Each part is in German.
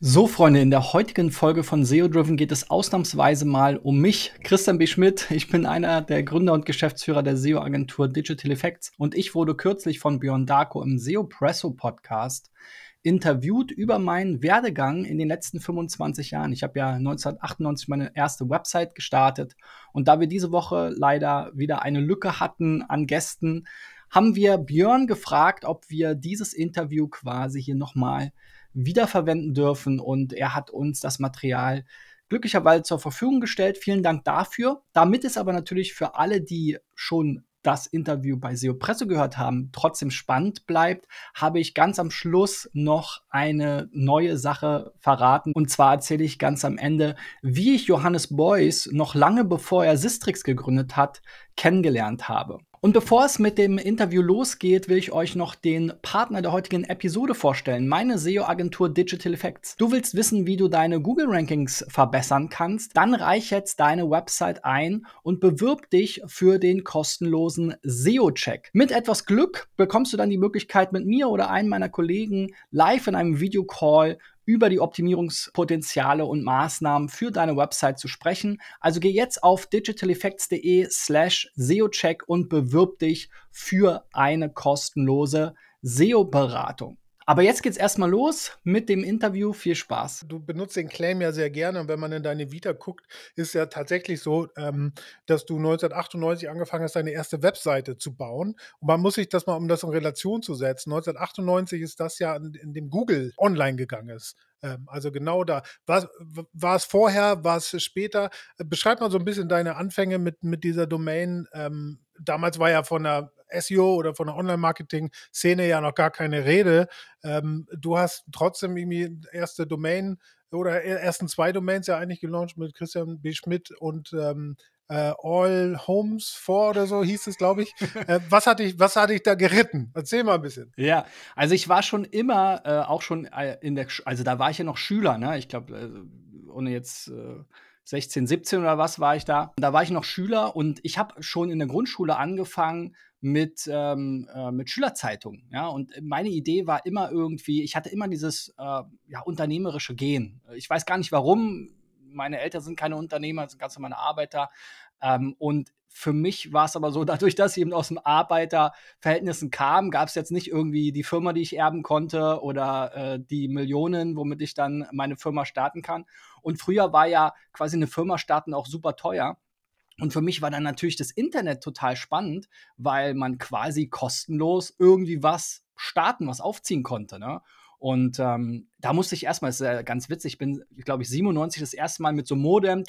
So, Freunde, in der heutigen Folge von SEO Driven geht es ausnahmsweise mal um mich, Christian B. Schmidt. Ich bin einer der Gründer und Geschäftsführer der SEO-Agentur Digital Effects und ich wurde kürzlich von Björn Darko im SEO Presso Podcast interviewt über meinen Werdegang in den letzten 25 Jahren. Ich habe ja 1998 meine erste Website gestartet und da wir diese Woche leider wieder eine Lücke hatten an Gästen, haben wir Björn gefragt, ob wir dieses Interview quasi hier nochmal wiederverwenden dürfen und er hat uns das Material glücklicherweise zur Verfügung gestellt. Vielen Dank dafür. Damit ist aber natürlich für alle, die schon das Interview bei SEO Presse gehört haben, trotzdem spannend bleibt, habe ich ganz am Schluss noch eine neue Sache verraten. Und zwar erzähle ich ganz am Ende, wie ich Johannes Beuys noch lange bevor er Sistrix gegründet hat, kennengelernt habe. Und bevor es mit dem Interview losgeht, will ich euch noch den Partner der heutigen Episode vorstellen, meine SEO-Agentur Digital Effects. Du willst wissen, wie du deine Google-Rankings verbessern kannst? Dann reich jetzt deine Website ein und bewirb dich für den kostenlosen SEO-Check. Mit etwas Glück bekommst du dann die Möglichkeit, mit mir oder einem meiner Kollegen live in einem Videocall über die Optimierungspotenziale und Maßnahmen für deine Website zu sprechen. Also geh jetzt auf digitaleffects.de slash SEO-Check und bewirb dich für eine kostenlose SEO-Beratung. Aber jetzt geht's erstmal los mit dem Interview. Viel Spaß. Du benutzt den Claim ja sehr gerne und wenn man in deine Vita guckt, ist ja tatsächlich so, ähm, dass du 1998 angefangen hast, deine erste Webseite zu bauen. Und man muss sich das mal, um das in Relation zu setzen, 1998 ist das ja in, in dem Google online gegangen ist. Ähm, also genau da. War, es vorher, war es später? Beschreib mal so ein bisschen deine Anfänge mit, mit dieser Domain. Ähm, damals war ja von der SEO oder von der Online-Marketing-Szene ja noch gar keine Rede. Ähm, du hast trotzdem irgendwie erste Domain oder ersten zwei Domains ja eigentlich gelauncht mit Christian B. Schmidt und ähm, äh, All Homes 4 oder so hieß es, glaube ich. äh, was, hatte ich. was hatte ich da geritten? Erzähl mal ein bisschen. Ja, also ich war schon immer, äh, auch schon äh, in der, also da war ich ja noch Schüler, ne? Ich glaube, äh, ohne jetzt 16, äh, 17 oder was war ich da. Da war ich noch Schüler und ich habe schon in der Grundschule angefangen, mit, ähm, äh, mit Schülerzeitungen. Ja? Und meine Idee war immer irgendwie, ich hatte immer dieses äh, ja, unternehmerische Gen. Ich weiß gar nicht warum. Meine Eltern sind keine Unternehmer, sind ganz normale Arbeiter. Ähm, und für mich war es aber so, dadurch, dass ich eben aus dem Arbeiterverhältnissen kam, gab es jetzt nicht irgendwie die Firma, die ich erben konnte oder äh, die Millionen, womit ich dann meine Firma starten kann. Und früher war ja quasi eine Firma starten auch super teuer. Und für mich war dann natürlich das Internet total spannend, weil man quasi kostenlos irgendwie was starten, was aufziehen konnte. Ne? Und ähm, da musste ich erstmal, das ist ja ganz witzig, ich bin, glaube ich, 97 das erste Mal mit so Modem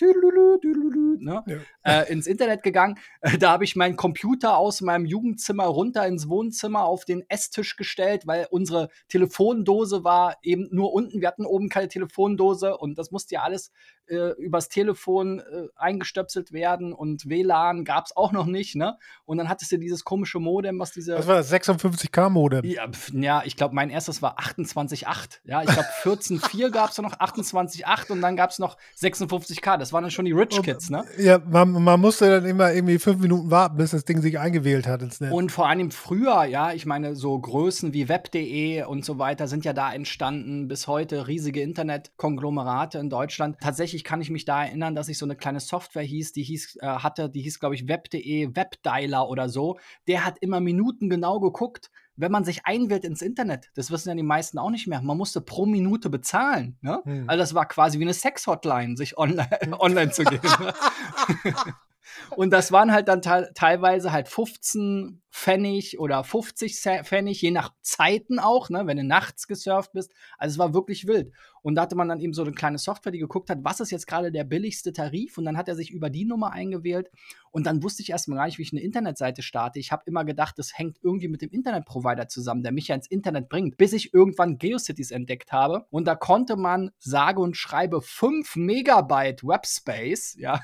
ne, ja. äh, ins Internet gegangen. Äh, da habe ich meinen Computer aus meinem Jugendzimmer runter ins Wohnzimmer auf den Esstisch gestellt, weil unsere Telefondose war eben nur unten. Wir hatten oben keine Telefondose und das musste ja alles äh, übers Telefon äh, eingestöpselt werden und WLAN gab es auch noch nicht, ne? Und dann hattest du dieses komische Modem, was diese. Was war das? 56K Modem? Ja, ja ich glaube, mein erstes war 28.8. Ja, ich glaube, 14.4 gab es noch, 28.8 und dann gab es noch 56K. Das waren dann schon die Rich Kids, ne? Ja, man, man musste dann immer irgendwie fünf Minuten warten, bis das Ding sich eingewählt hat ins Netz. Und vor allem früher, ja, ich meine, so Größen wie web.de und so weiter sind ja da entstanden. Bis heute riesige Internetkonglomerate in Deutschland. Tatsächlich tatsächlich kann ich mich da erinnern, dass ich so eine kleine Software hieß, die hieß, äh, hatte, die hieß, glaube ich, web.de, Webdialer oder so. Der hat immer Minuten genau geguckt, wenn man sich einwählt ins Internet. Das wissen ja die meisten auch nicht mehr. Man musste pro Minute bezahlen. Ne? Hm. Also das war quasi wie eine Sex-Hotline, sich online, online zu gehen. Ne? Und das waren halt dann teilweise halt 15 Pfennig oder 50 Pfennig, je nach Zeiten auch, ne, wenn du nachts gesurft bist. Also es war wirklich wild. Und da hatte man dann eben so eine kleine Software, die geguckt hat, was ist jetzt gerade der billigste Tarif? Und dann hat er sich über die Nummer eingewählt. Und dann wusste ich erstmal gar nicht, wie ich eine Internetseite starte. Ich habe immer gedacht, das hängt irgendwie mit dem Internetprovider zusammen, der mich ja ins Internet bringt, bis ich irgendwann GeoCities entdeckt habe. Und da konnte man sage und schreibe 5 Megabyte Webspace, ja,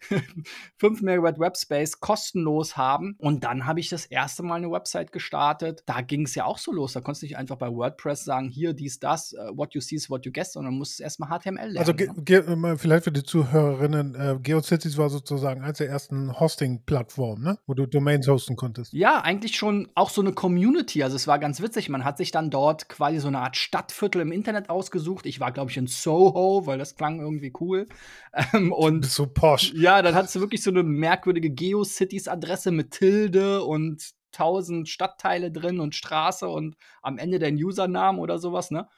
5 Megabyte Webspace kostenlos haben. Und dann habe habe ich das erste Mal eine Website gestartet. Da ging es ja auch so los. Da konntest du nicht einfach bei WordPress sagen, hier, dies, das, uh, what you see is what you guess, sondern musst erstmal HTML lernen. Also ne? vielleicht für die Zuhörerinnen, äh, GeoCities war sozusagen eines der ersten Hosting-Plattformen, ne? wo du Domains hosten konntest. Ja, eigentlich schon auch so eine Community. Also es war ganz witzig. Man hat sich dann dort quasi so eine Art Stadtviertel im Internet ausgesucht. Ich war, glaube ich, in Soho, weil das klang irgendwie cool. Ähm, und so posch. Ja, dann hattest du wirklich so eine merkwürdige GeoCities-Adresse mit Tilde und tausend Stadtteile drin und Straße und am Ende dein Username oder sowas, ne?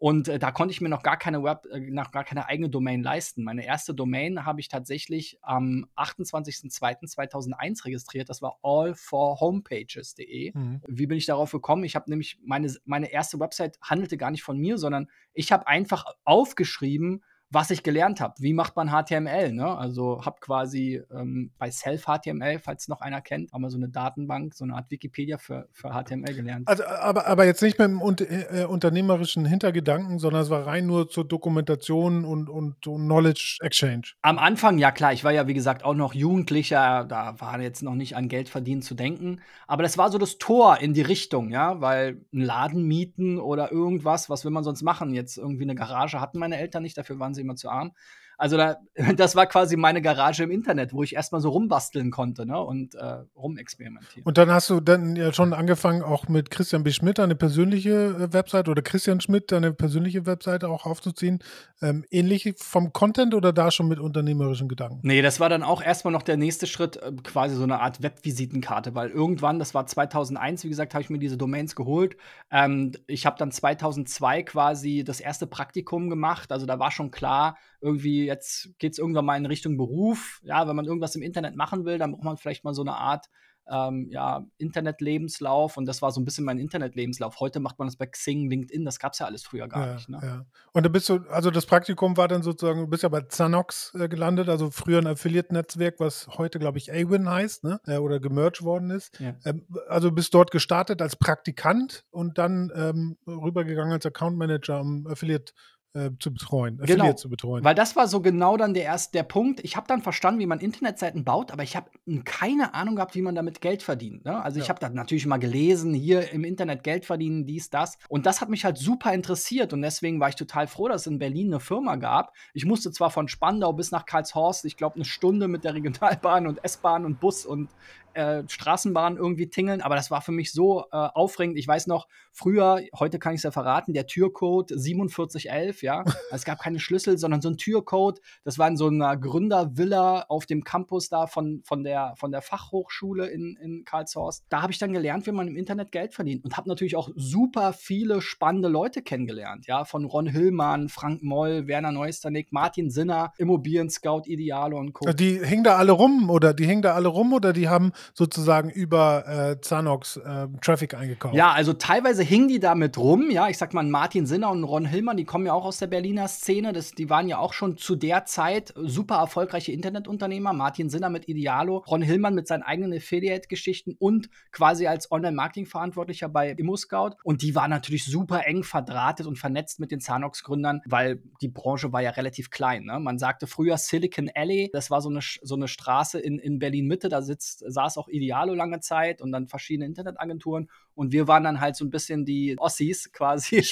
Und äh, da konnte ich mir noch gar keine Web, äh, noch gar keine eigene Domain leisten. Meine erste Domain habe ich tatsächlich am 28.02.2001 registriert. Das war allforhomepages.de. Mhm. Wie bin ich darauf gekommen? Ich habe nämlich meine, meine erste Website handelte gar nicht von mir, sondern ich habe einfach aufgeschrieben, was ich gelernt habe. Wie macht man HTML? Ne? Also habe quasi ähm, bei Self-HTML, falls noch einer kennt, haben wir so eine Datenbank, so eine Art Wikipedia für, für HTML gelernt. Also, aber, aber jetzt nicht mit dem äh, unternehmerischen Hintergedanken, sondern es war rein nur zur Dokumentation und, und, und, Knowledge Exchange. Am Anfang, ja klar, ich war ja wie gesagt auch noch Jugendlicher, da war jetzt noch nicht an Geld verdienen zu denken. Aber das war so das Tor in die Richtung, ja, weil ein Laden mieten oder irgendwas, was will man sonst machen? Jetzt irgendwie eine Garage hatten meine Eltern nicht, dafür waren sie sie immer zu arm. Also da, das war quasi meine Garage im Internet, wo ich erstmal so rumbasteln konnte ne? und äh, rumexperimentieren. Und dann hast du dann ja schon angefangen, auch mit Christian B. Schmidt eine persönliche äh, Website oder Christian Schmidt eine persönliche Webseite auch aufzuziehen. Ähm, ähnlich vom Content oder da schon mit unternehmerischen Gedanken? Nee, das war dann auch erstmal noch der nächste Schritt, äh, quasi so eine Art Webvisitenkarte, weil irgendwann, das war 2001, wie gesagt, habe ich mir diese Domains geholt. Ähm, ich habe dann 2002 quasi das erste Praktikum gemacht. Also da war schon klar, irgendwie jetzt geht es irgendwann mal in Richtung Beruf. Ja, wenn man irgendwas im Internet machen will, dann braucht man vielleicht mal so eine Art ähm, ja, Internetlebenslauf und das war so ein bisschen mein Internetlebenslauf. Heute macht man das bei Xing, LinkedIn, das gab es ja alles früher gar ja, nicht. Ne? Ja. Und da bist du, also das Praktikum war dann sozusagen, du bist ja bei Zanox äh, gelandet, also früher ein Affiliate-Netzwerk, was heute, glaube ich, Awin heißt, ne? Äh, oder gemerged worden ist. Ja. Ähm, also bist dort gestartet als Praktikant und dann ähm, rübergegangen als Account Manager, um Affiliate äh, zu betreuen, Affiliate genau, zu betreuen. Weil das war so genau dann der erste der Punkt. Ich habe dann verstanden, wie man Internetseiten baut, aber ich habe keine Ahnung gehabt, wie man damit Geld verdient. Ne? Also ja. ich habe dann natürlich mal gelesen, hier im Internet Geld verdienen, dies, das. Und das hat mich halt super interessiert und deswegen war ich total froh, dass es in Berlin eine Firma gab. Ich musste zwar von Spandau bis nach Karlshorst, ich glaube, eine Stunde mit der Regionalbahn und S-Bahn und Bus und äh, Straßenbahn irgendwie tingeln, aber das war für mich so äh, aufregend. Ich weiß noch, früher, heute kann ich es ja verraten, der Türcode 4711, ja. es gab keine Schlüssel, sondern so ein Türcode. Das war in so einer Gründervilla auf dem Campus da von, von, der, von der Fachhochschule in, in Karlshorst. Da habe ich dann gelernt, wie man im Internet Geld verdient und habe natürlich auch super viele spannende Leute kennengelernt, ja. Von Ron Hillmann, Frank Moll, Werner Neusternick, Martin Sinner, Immobilien Scout, Ideale und Co. Die hingen da alle rum oder die hingen da alle rum oder die haben sozusagen über äh, Zanox äh, Traffic eingekauft. Ja, also teilweise hingen die damit rum. Ja, ich sag mal, Martin Sinner und Ron Hillmann, die kommen ja auch aus der Berliner Szene. Das, die waren ja auch schon zu der Zeit super erfolgreiche Internetunternehmer. Martin Sinner mit Idealo, Ron Hillmann mit seinen eigenen Affiliate-Geschichten und quasi als Online-Marketing-Verantwortlicher bei ImmoScout. Und die waren natürlich super eng verdrahtet und vernetzt mit den Zanox-Gründern, weil die Branche war ja relativ klein. Ne? Man sagte früher Silicon Alley, das war so eine, so eine Straße in, in Berlin-Mitte, da sitzt, saß auch Idealo lange Zeit und dann verschiedene Internetagenturen. Und wir waren dann halt so ein bisschen die Ossis quasi.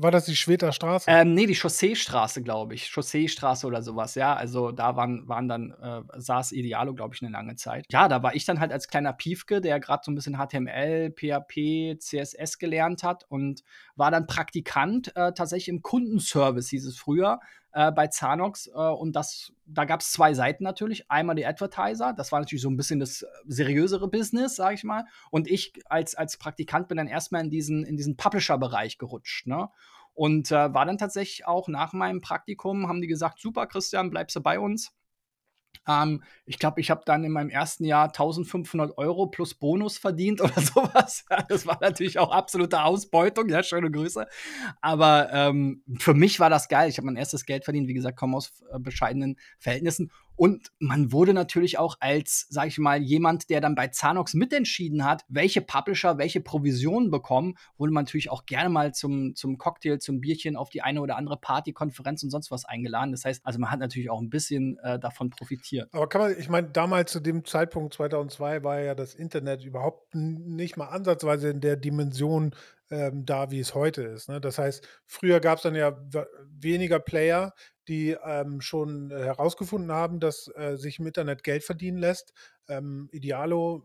war das die Schweter Straße? Ähm, nee, die Chausseestraße, glaube ich. Chausseestraße oder sowas, ja. Also da waren, waren dann, äh, saß Idealo, glaube ich, eine lange Zeit. Ja, da war ich dann halt als kleiner Piefke, der gerade so ein bisschen HTML, PHP, CSS gelernt hat und war dann Praktikant äh, tatsächlich im Kundenservice, hieß es früher äh, bei Zanox. Äh, und das, da gab es zwei Seiten natürlich. Einmal die Advertiser, das war natürlich so ein bisschen das seriösere Business, sage ich mal. Und ich als, als Praktikant bin dann erstmal in diesen, in diesen Publisher-Bereich gerutscht. Ne? Und äh, war dann tatsächlich auch nach meinem Praktikum, haben die gesagt, super, Christian, bleibst du bei uns. Ähm, ich glaube, ich habe dann in meinem ersten Jahr 1500 Euro plus Bonus verdient oder sowas. das war natürlich auch absolute Ausbeutung. Ja, schöne Grüße. Aber ähm, für mich war das geil. Ich habe mein erstes Geld verdient. Wie gesagt, komme aus äh, bescheidenen Verhältnissen. Und man wurde natürlich auch als, sag ich mal, jemand, der dann bei Zanox mitentschieden hat, welche Publisher welche Provisionen bekommen, wurde man natürlich auch gerne mal zum, zum Cocktail, zum Bierchen auf die eine oder andere Party, Konferenz und sonst was eingeladen. Das heißt, also man hat natürlich auch ein bisschen äh, davon profitiert. Aber kann man, ich meine, damals zu dem Zeitpunkt 2002 war ja das Internet überhaupt nicht mal ansatzweise in der Dimension ähm, da, wie es heute ist. Ne? Das heißt, früher gab es dann ja weniger Player, die ähm, schon äh, herausgefunden haben, dass äh, sich im Internet Geld verdienen lässt. Ähm, Idealo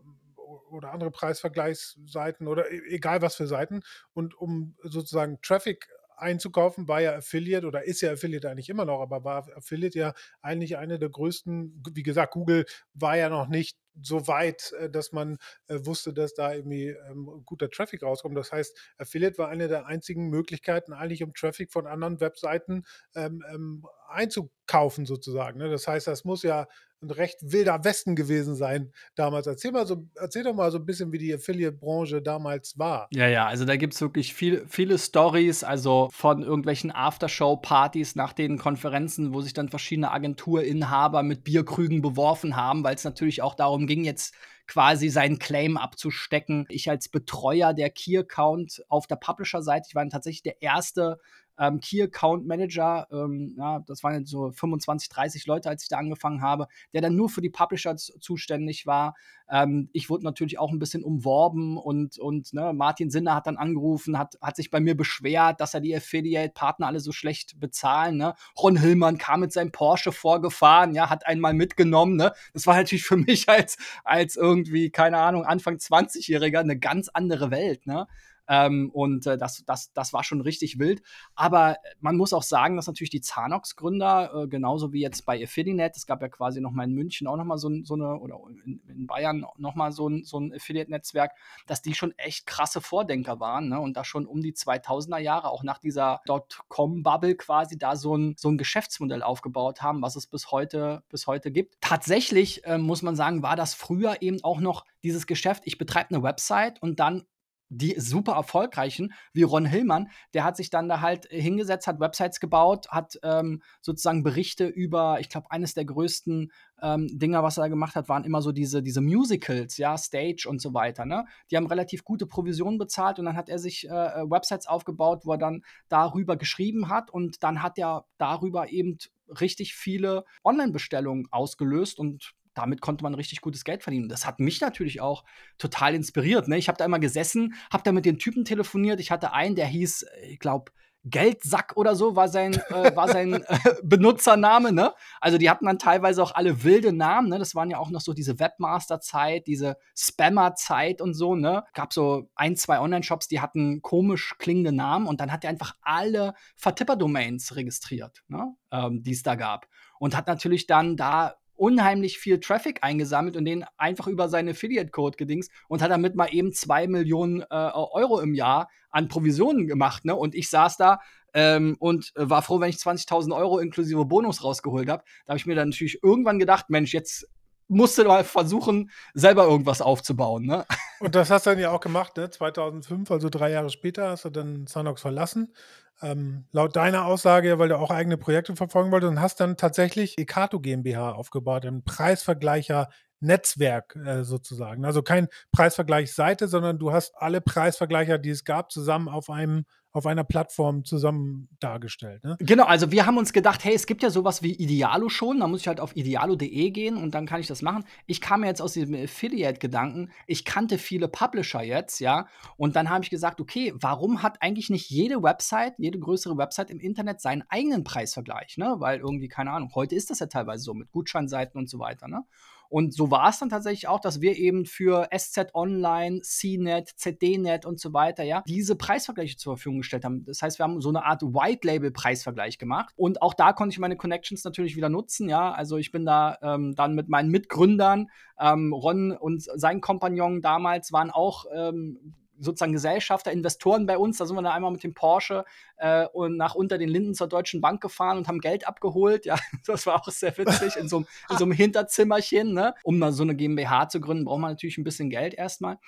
oder andere Preisvergleichsseiten oder e egal was für Seiten. Und um sozusagen Traffic einzukaufen, war ja Affiliate oder ist ja Affiliate eigentlich immer noch, aber war Affiliate ja eigentlich eine der größten, wie gesagt, Google war ja noch nicht so weit, äh, dass man äh, wusste, dass da irgendwie ähm, guter Traffic rauskommt. Das heißt, Affiliate war eine der einzigen Möglichkeiten, eigentlich um Traffic von anderen Webseiten ähm, ähm, einzukaufen, sozusagen. Ne? Das heißt, das muss ja ein recht wilder Westen gewesen sein damals. Erzähl, mal so, erzähl doch mal so ein bisschen, wie die Affiliate-Branche damals war. Ja, ja, also da gibt es wirklich viel, viele Stories, also von irgendwelchen Aftershow-Partys nach den Konferenzen, wo sich dann verschiedene Agenturinhaber mit Bierkrügen beworfen haben, weil es natürlich auch darum ging, jetzt quasi seinen Claim abzustecken. Ich als Betreuer der Key-Account auf der Publisher-Seite, ich war tatsächlich der erste ähm, Key Account Manager, ähm, ja, das waren so 25, 30 Leute, als ich da angefangen habe, der dann nur für die Publisher zuständig war. Ähm, ich wurde natürlich auch ein bisschen umworben und, und ne, Martin Sinner hat dann angerufen, hat, hat sich bei mir beschwert, dass er die Affiliate-Partner alle so schlecht bezahlen. Ne? Ron Hillmann kam mit seinem Porsche vorgefahren, ja, hat einmal mitgenommen. Ne? Das war natürlich für mich als, als irgendwie, keine Ahnung, Anfang 20-Jähriger eine ganz andere Welt. Ne? Ähm, und äh, das, das, das war schon richtig wild. Aber man muss auch sagen, dass natürlich die Zanox-Gründer, äh, genauso wie jetzt bei Affiliate, es gab ja quasi noch mal in München auch noch mal so, so eine, oder in, in Bayern noch mal so ein, so ein Affiliate-Netzwerk, dass die schon echt krasse Vordenker waren ne? und da schon um die 2000er Jahre, auch nach dieser Dotcom-Bubble quasi, da so ein, so ein Geschäftsmodell aufgebaut haben, was es bis heute, bis heute gibt. Tatsächlich äh, muss man sagen, war das früher eben auch noch dieses Geschäft, ich betreibe eine Website und dann die super erfolgreichen, wie Ron Hillmann, der hat sich dann da halt hingesetzt, hat Websites gebaut, hat ähm, sozusagen Berichte über, ich glaube, eines der größten ähm, Dinger, was er gemacht hat, waren immer so diese, diese Musicals, ja, Stage und so weiter. Ne? Die haben relativ gute Provisionen bezahlt und dann hat er sich äh, äh Websites aufgebaut, wo er dann darüber geschrieben hat und dann hat er darüber eben richtig viele Online-Bestellungen ausgelöst und damit konnte man richtig gutes Geld verdienen. Das hat mich natürlich auch total inspiriert. Ne? Ich habe da immer gesessen, habe da mit den Typen telefoniert. Ich hatte einen, der hieß, ich glaube, Geldsack oder so war sein, äh, war sein äh, Benutzername, ne? Also die hatten dann teilweise auch alle wilde Namen, ne? Das waren ja auch noch so diese Webmaster-Zeit, diese Spammer-Zeit und so, ne? Gab so ein, zwei Online-Shops, die hatten komisch klingende Namen und dann hat er einfach alle Vertipper-Domains registriert, ne? Ähm, die es da gab. Und hat natürlich dann da unheimlich viel Traffic eingesammelt und den einfach über seine Affiliate-Code gedingst und hat damit mal eben zwei Millionen äh, Euro im Jahr an Provisionen gemacht. Ne? Und ich saß da ähm, und äh, war froh, wenn ich 20.000 Euro inklusive Bonus rausgeholt habe. Da habe ich mir dann natürlich irgendwann gedacht, Mensch, jetzt musste mal versuchen, selber irgendwas aufzubauen. Ne? Und das hast du dann ja auch gemacht, ne? 2005, also drei Jahre später, hast du dann Sanox verlassen. Ähm, laut deiner Aussage, weil du auch eigene Projekte verfolgen wolltest und hast dann tatsächlich Ekato GmbH aufgebaut, ein Preisvergleicher Netzwerk äh, sozusagen. Also kein Preisvergleichsseite, sondern du hast alle Preisvergleicher, die es gab, zusammen auf einem auf einer Plattform zusammen dargestellt. Ne? Genau, also wir haben uns gedacht, hey, es gibt ja sowas wie Idealo schon, da muss ich halt auf idealo.de gehen und dann kann ich das machen. Ich kam jetzt aus diesem Affiliate-Gedanken, ich kannte viele Publisher jetzt, ja, und dann habe ich gesagt, okay, warum hat eigentlich nicht jede Website, jede größere Website im Internet seinen eigenen Preisvergleich, ne? Weil irgendwie, keine Ahnung, heute ist das ja teilweise so mit Gutscheinseiten und so weiter, ne? Und so war es dann tatsächlich auch, dass wir eben für SZ Online, CNET, ZDNet und so weiter, ja, diese Preisvergleiche zur Verfügung gestellt haben. Das heißt, wir haben so eine Art White Label Preisvergleich gemacht. Und auch da konnte ich meine Connections natürlich wieder nutzen, ja. Also ich bin da ähm, dann mit meinen Mitgründern, ähm, Ron und sein Kompagnon damals waren auch ähm, sozusagen Gesellschafter, Investoren bei uns. Da sind wir dann einmal mit dem Porsche äh, und nach unter den Linden zur Deutschen Bank gefahren und haben Geld abgeholt. Ja, das war auch sehr witzig in so, in so einem Hinterzimmerchen. Ne? Um mal so eine GmbH zu gründen, braucht man natürlich ein bisschen Geld erstmal.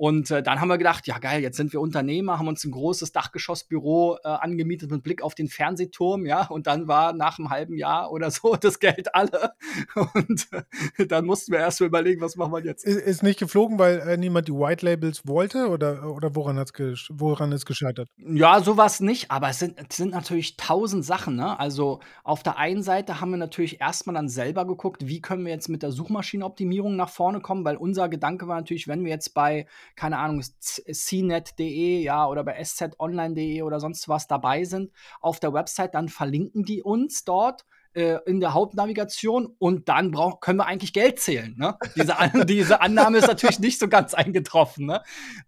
Und äh, dann haben wir gedacht, ja geil, jetzt sind wir Unternehmer, haben uns ein großes Dachgeschossbüro äh, angemietet mit Blick auf den Fernsehturm, ja. Und dann war nach einem halben Jahr oder so das Geld alle. Und äh, dann mussten wir erst mal überlegen, was machen wir jetzt. Ist, ist nicht geflogen, weil äh, niemand die White Labels wollte oder, oder woran, hat's woran ist gescheitert? Ja, sowas nicht, aber es sind, es sind natürlich tausend Sachen. Ne? Also auf der einen Seite haben wir natürlich erstmal dann selber geguckt, wie können wir jetzt mit der Suchmaschinenoptimierung nach vorne kommen, weil unser Gedanke war natürlich, wenn wir jetzt bei keine Ahnung, cnet.de, ja, oder bei szonline.de oder sonst was dabei sind. Auf der Website, dann verlinken die uns dort äh, in der Hauptnavigation und dann brauch, können wir eigentlich Geld zählen. Ne? Diese, diese Annahme ist natürlich nicht so ganz eingetroffen. Ne?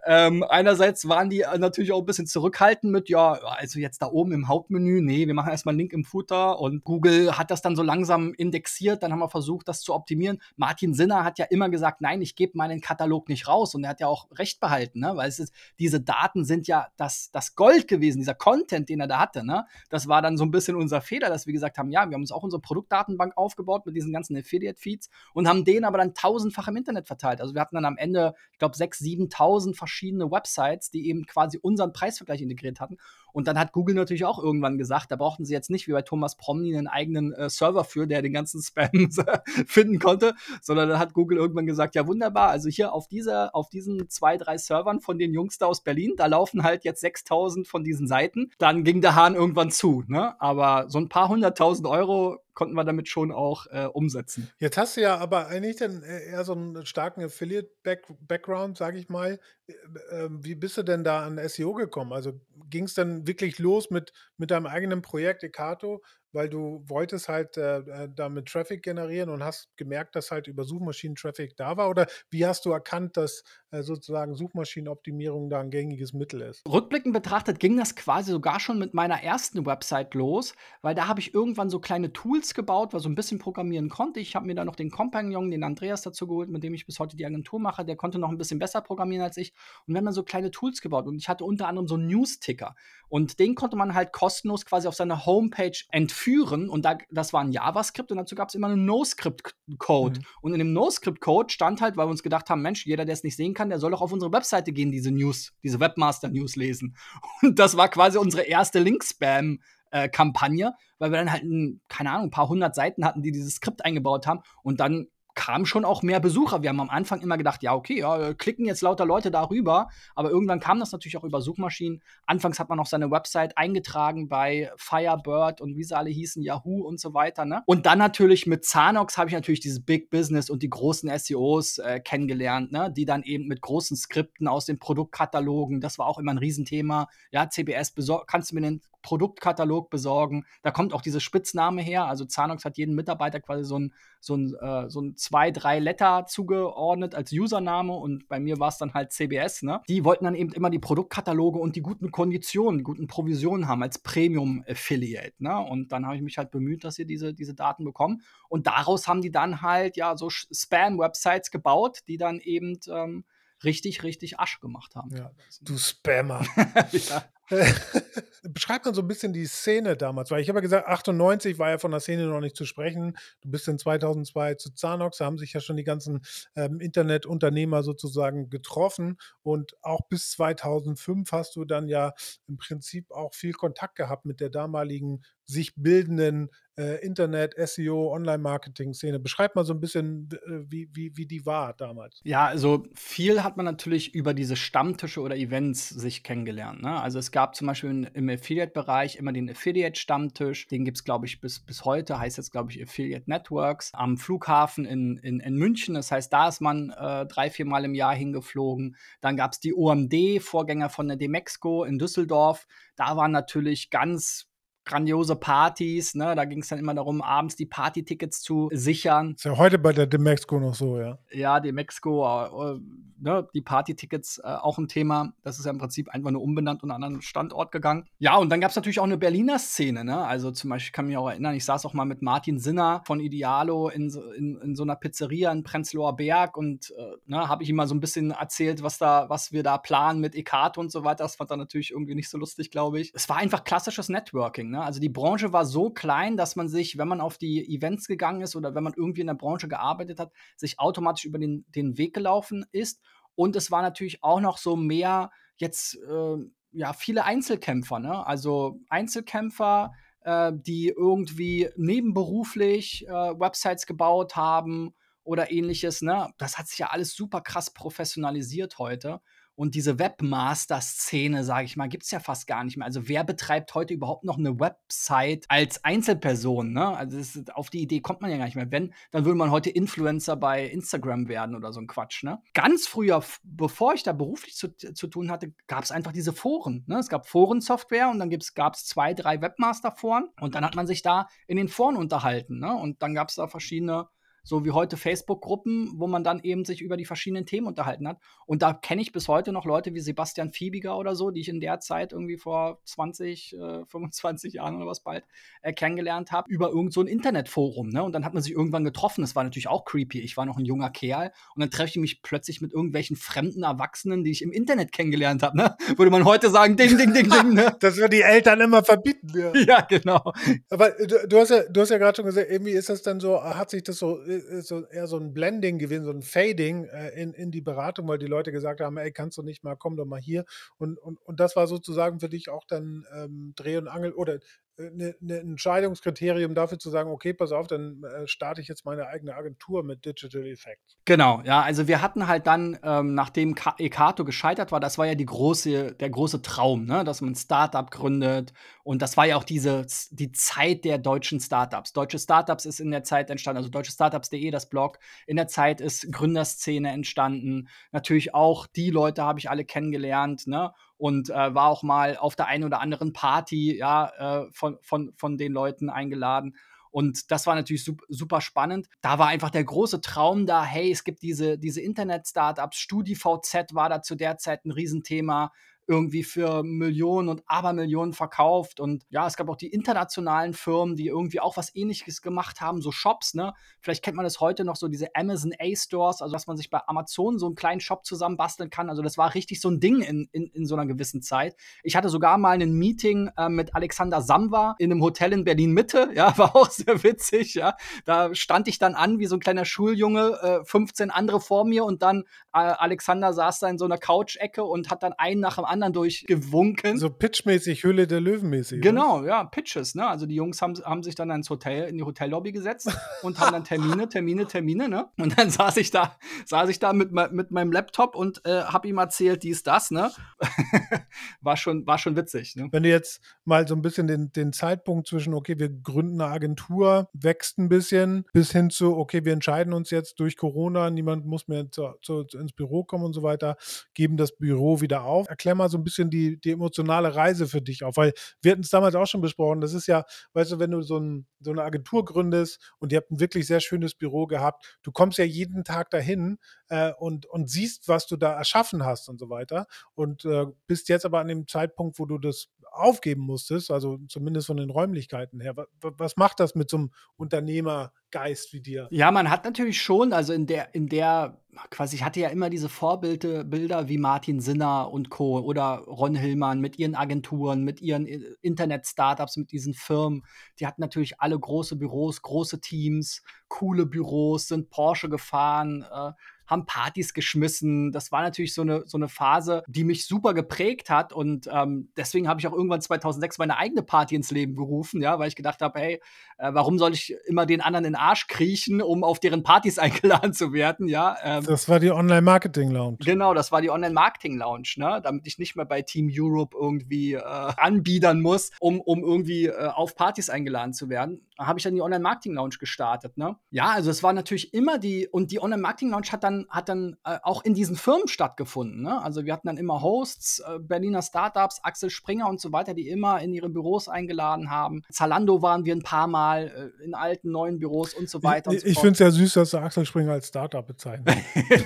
Ähm, einerseits waren die äh, natürlich auch ein bisschen zurückhaltend mit, ja, also jetzt da oben im Hauptmenü, nee, wir machen erstmal einen Link im Footer und Google hat das dann so langsam indexiert, dann haben wir versucht, das zu optimieren. Martin Sinner hat ja immer gesagt, nein, ich gebe meinen Katalog nicht raus und er hat ja auch recht behalten, ne? weil es ist, diese Daten sind ja das, das Gold gewesen, dieser Content, den er da hatte. Ne? Das war dann so ein bisschen unser Fehler, dass wir gesagt haben, ja, wir haben uns auch unsere Produktdatenbank aufgebaut mit diesen ganzen Affiliate-Feeds und haben den aber dann tausendfach im Internet verteilt. Also wir hatten dann am Ende, ich glaube, 6.000, 7.000 verschiedene Websites, die eben quasi unseren Preisvergleich integriert hatten. Und dann hat Google natürlich auch irgendwann gesagt, da brauchten sie jetzt nicht wie bei Thomas Promny einen eigenen äh, Server für, der den ganzen Spam finden konnte, sondern dann hat Google irgendwann gesagt, ja wunderbar, also hier auf dieser, auf diesen zwei, drei Servern von den Jungs da aus Berlin, da laufen halt jetzt 6000 von diesen Seiten. Dann ging der Hahn irgendwann zu, ne? Aber so ein paar hunderttausend Euro konnten wir damit schon auch äh, umsetzen. Jetzt hast du ja aber eigentlich dann äh, eher so einen starken Affiliate-Background, sage ich mal. Äh, äh, wie bist du denn da an SEO gekommen? Also ging es dann wirklich los mit, mit deinem eigenen Projekt Ekato? Weil du wolltest halt äh, äh, damit Traffic generieren und hast gemerkt, dass halt über Suchmaschinen Traffic da war? Oder wie hast du erkannt, dass äh, sozusagen Suchmaschinenoptimierung da ein gängiges Mittel ist? Rückblickend betrachtet ging das quasi sogar schon mit meiner ersten Website los, weil da habe ich irgendwann so kleine Tools gebaut, weil so ein bisschen programmieren konnte. Ich habe mir da noch den Compagnon, den Andreas dazu geholt, mit dem ich bis heute die Agentur mache. Der konnte noch ein bisschen besser programmieren als ich. Und wir haben dann so kleine Tools gebaut. Und ich hatte unter anderem so einen News-Ticker. Und den konnte man halt kostenlos quasi auf seiner Homepage entführen führen und da, das war ein JavaScript und dazu gab es immer einen NoScript-Code. Mhm. Und in dem NoScript-Code stand halt, weil wir uns gedacht haben, Mensch, jeder, der es nicht sehen kann, der soll doch auf unsere Webseite gehen, diese News, diese Webmaster-News lesen. Und das war quasi unsere erste Link-Spam- Kampagne, weil wir dann halt, ein, keine Ahnung, ein paar hundert Seiten hatten, die dieses Skript eingebaut haben. Und dann kamen schon auch mehr Besucher. Wir haben am Anfang immer gedacht, ja, okay, ja, klicken jetzt lauter Leute darüber, aber irgendwann kam das natürlich auch über Suchmaschinen. Anfangs hat man noch seine Website eingetragen bei Firebird und wie sie alle hießen, Yahoo und so weiter. Ne? Und dann natürlich mit Zanox habe ich natürlich dieses Big Business und die großen SEOs äh, kennengelernt, ne? die dann eben mit großen Skripten aus den Produktkatalogen, das war auch immer ein Riesenthema. Ja, CBS, kannst du mir den Produktkatalog besorgen. Da kommt auch diese Spitzname her. Also Zanox hat jeden Mitarbeiter quasi so ein, so ein, äh, so ein zwei, drei Letter zugeordnet als Username und bei mir war es dann halt CBS. Ne? Die wollten dann eben immer die Produktkataloge und die guten Konditionen, die guten Provisionen haben als Premium-Affiliate. Ne? Und dann habe ich mich halt bemüht, dass sie diese, diese Daten bekommen. Und daraus haben die dann halt ja so Spam-Websites gebaut, die dann eben ähm, richtig, richtig Asch gemacht haben. Ja, du Spammer. ja. Beschreib mal so ein bisschen die Szene damals, weil ich habe ja gesagt, 98 war ja von der Szene noch nicht zu sprechen. Du bist in 2002 zu Zanox, da haben sich ja schon die ganzen ähm, Internetunternehmer sozusagen getroffen und auch bis 2005 hast du dann ja im Prinzip auch viel Kontakt gehabt mit der damaligen sich bildenden äh, Internet, SEO, Online-Marketing-Szene. Beschreib mal so ein bisschen, äh, wie, wie, wie die war damals. Ja, also viel hat man natürlich über diese Stammtische oder Events sich kennengelernt. Ne? Also es gab zum Beispiel im Affiliate-Bereich immer den Affiliate-Stammtisch. Den gibt es, glaube ich, bis, bis heute, heißt jetzt, glaube ich, Affiliate Networks. Am Flughafen in, in, in München. Das heißt, da ist man äh, drei, vier Mal im Jahr hingeflogen. Dann gab es die OMD, Vorgänger von der Demexco in Düsseldorf. Da waren natürlich ganz grandiose Partys, ne? Da ging es dann immer darum, abends die Partytickets zu sichern. Ist ja heute bei der Demexco noch so, ja. Ja, Demexco, äh, ne, die Partytickets äh, auch ein Thema. Das ist ja im Prinzip einfach nur umbenannt und an einen anderen Standort gegangen. Ja, und dann gab es natürlich auch eine Berliner Szene, ne? Also zum Beispiel ich kann mich auch erinnern, ich saß auch mal mit Martin Sinner von Idealo in, in, in so einer Pizzeria in Prenzlauer Berg und äh, ne, habe ich ihm mal so ein bisschen erzählt, was da, was wir da planen mit Ekato und so weiter. Das fand er natürlich irgendwie nicht so lustig, glaube ich. Es war einfach klassisches Networking. Ne? Also die Branche war so klein, dass man sich, wenn man auf die Events gegangen ist oder wenn man irgendwie in der Branche gearbeitet hat, sich automatisch über den, den Weg gelaufen ist Und es war natürlich auch noch so mehr jetzt, äh, ja, viele Einzelkämpfer, ne? Also Einzelkämpfer, äh, die irgendwie nebenberuflich äh, Websites gebaut haben oder ähnliches, ne? Das hat sich ja alles super krass professionalisiert heute. Und diese Webmaster-Szene, sage ich mal, gibt es ja fast gar nicht mehr. Also wer betreibt heute überhaupt noch eine Website als Einzelperson? Ne? Also ist, auf die Idee kommt man ja gar nicht mehr. Wenn, dann würde man heute Influencer bei Instagram werden oder so ein Quatsch. Ne? Ganz früher, bevor ich da beruflich zu, zu tun hatte, gab es einfach diese Foren. Ne? Es gab Forensoftware und dann gab es zwei, drei Webmaster-Foren und dann hat man sich da in den Foren unterhalten. Ne? Und dann gab es da verschiedene so wie heute Facebook-Gruppen, wo man dann eben sich über die verschiedenen Themen unterhalten hat. Und da kenne ich bis heute noch Leute wie Sebastian Fiebiger oder so, die ich in der Zeit irgendwie vor 20, äh, 25 Jahren oder was bald äh, kennengelernt habe, über irgend so ein Internetforum. Ne? Und dann hat man sich irgendwann getroffen. Das war natürlich auch creepy. Ich war noch ein junger Kerl und dann treffe ich mich plötzlich mit irgendwelchen fremden Erwachsenen, die ich im Internet kennengelernt habe. Ne? Würde man heute sagen, ding, ding, ding, ding. Ne? das wir die Eltern immer verbieten. Ja, ja genau. Aber äh, du, du, hast ja, du hast ja gerade schon gesagt, irgendwie ist das dann so, hat sich das so ist so eher so ein Blending gewesen, so ein Fading äh, in, in die Beratung, weil die Leute gesagt haben, ey, kannst du nicht mal, komm doch mal hier. Und, und, und das war sozusagen für dich auch dann ähm, Dreh- und Angel oder äh, eine Entscheidungskriterium dafür zu sagen, okay, pass auf, dann äh, starte ich jetzt meine eigene Agentur mit Digital Effects. Genau, ja, also wir hatten halt dann, ähm, nachdem Ekato gescheitert war, das war ja die große, der große Traum, ne, dass man ein Startup gründet und das war ja auch diese, die Zeit der deutschen Startups. Deutsche Startups ist in der Zeit entstanden, also deutschestartups.de, das Blog. In der Zeit ist Gründerszene entstanden. Natürlich auch die Leute habe ich alle kennengelernt, ne? Und äh, war auch mal auf der einen oder anderen Party ja, äh, von, von, von den Leuten eingeladen. Und das war natürlich super spannend. Da war einfach der große Traum da, hey, es gibt diese, diese Internet-Startups, StudiVZ war da zu der Zeit ein Riesenthema irgendwie für Millionen und Abermillionen verkauft. Und ja, es gab auch die internationalen Firmen, die irgendwie auch was ähnliches gemacht haben, so Shops, ne? Vielleicht kennt man das heute noch so, diese Amazon A-Stores, also dass man sich bei Amazon so einen kleinen Shop zusammenbasteln kann. Also das war richtig so ein Ding in, in, in so einer gewissen Zeit. Ich hatte sogar mal ein Meeting äh, mit Alexander Samwa in einem Hotel in Berlin-Mitte, ja, war auch sehr witzig, ja. Da stand ich dann an wie so ein kleiner Schuljunge, äh, 15 andere vor mir und dann äh, Alexander saß da in so einer Couch-Ecke und hat dann einen nach dem anderen durchgewunken. So pitchmäßig, Hülle der Löwen mäßig. Genau, was? ja, Pitches, ne? Also die Jungs haben, haben sich dann ins Hotel, in die Hotellobby gesetzt und haben dann Termine, Termine, Termine, ne? Und dann saß ich da, saß ich da mit, mit meinem Laptop und äh, hab ihm erzählt, dies, das, ne? war, schon, war schon witzig, ne? Wenn du jetzt mal so ein bisschen den, den Zeitpunkt zwischen, okay, wir gründen eine Agentur, wächst ein bisschen, bis hin zu, okay, wir entscheiden uns jetzt durch Corona, niemand muss mehr zu, zu, ins Büro kommen und so weiter, geben das Büro wieder auf. Erklär mal so ein bisschen die, die emotionale Reise für dich auf, weil wir hatten es damals auch schon besprochen. Das ist ja, weißt du, wenn du so, ein, so eine Agentur gründest und ihr habt ein wirklich sehr schönes Büro gehabt, du kommst ja jeden Tag dahin äh, und, und siehst, was du da erschaffen hast und so weiter. Und äh, bist jetzt aber an dem Zeitpunkt, wo du das aufgeben musstest, also zumindest von den Räumlichkeiten her. Was, was macht das mit so einem Unternehmergeist wie dir? Ja, man hat natürlich schon, also in der, in der, quasi, ich hatte ja immer diese Vorbilder Bilder wie Martin Sinner und Co. oder Ron Hillmann mit ihren Agenturen, mit ihren äh, Internet-Startups, mit diesen Firmen. Die hatten natürlich alle große Büros, große Teams, coole Büros, sind Porsche gefahren, äh, haben Partys geschmissen. Das war natürlich so eine, so eine Phase, die mich super geprägt hat. Und ähm, deswegen habe ich auch irgendwann 2006 meine eigene Party ins Leben gerufen, ja, weil ich gedacht habe, hey, äh, warum soll ich immer den anderen in den Arsch kriechen, um auf deren Partys eingeladen zu werden, ja. Ähm, das war die Online-Marketing-Lounge. Genau, das war die Online-Marketing-Lounge, ne, damit ich nicht mehr bei Team Europe irgendwie äh, anbiedern muss, um, um irgendwie äh, auf Partys eingeladen zu werden. Habe ich dann die Online-Marketing-Lounge gestartet, ne. Ja, also es war natürlich immer die, und die Online-Marketing-Lounge hat dann hat dann äh, auch in diesen Firmen stattgefunden. Ne? Also wir hatten dann immer Hosts, äh, Berliner Startups, Axel Springer und so weiter, die immer in ihre Büros eingeladen haben. Zalando waren wir ein paar Mal äh, in alten neuen Büros und so weiter. Ich, so ich finde es ja süß, dass du Axel Springer als Startup bezeichnet.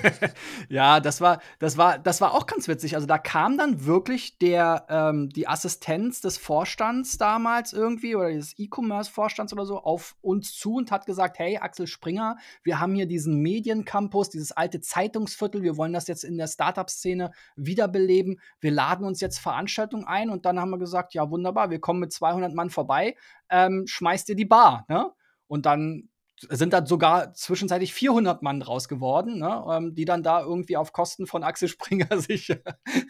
ja, das war, das war, das war auch ganz witzig. Also da kam dann wirklich der, ähm, die Assistenz des Vorstands damals irgendwie oder des E-Commerce-Vorstands oder so auf uns zu und hat gesagt, hey, Axel Springer, wir haben hier diesen Mediencampus, dieses alte alte Zeitungsviertel. Wir wollen das jetzt in der Startup-Szene wiederbeleben. Wir laden uns jetzt Veranstaltungen ein und dann haben wir gesagt, ja wunderbar, wir kommen mit 200 Mann vorbei, ähm, schmeißt ihr die Bar. Ne? Und dann sind dann sogar zwischenzeitlich 400 Mann draus geworden, ne, ähm, die dann da irgendwie auf Kosten von Axel Springer sich,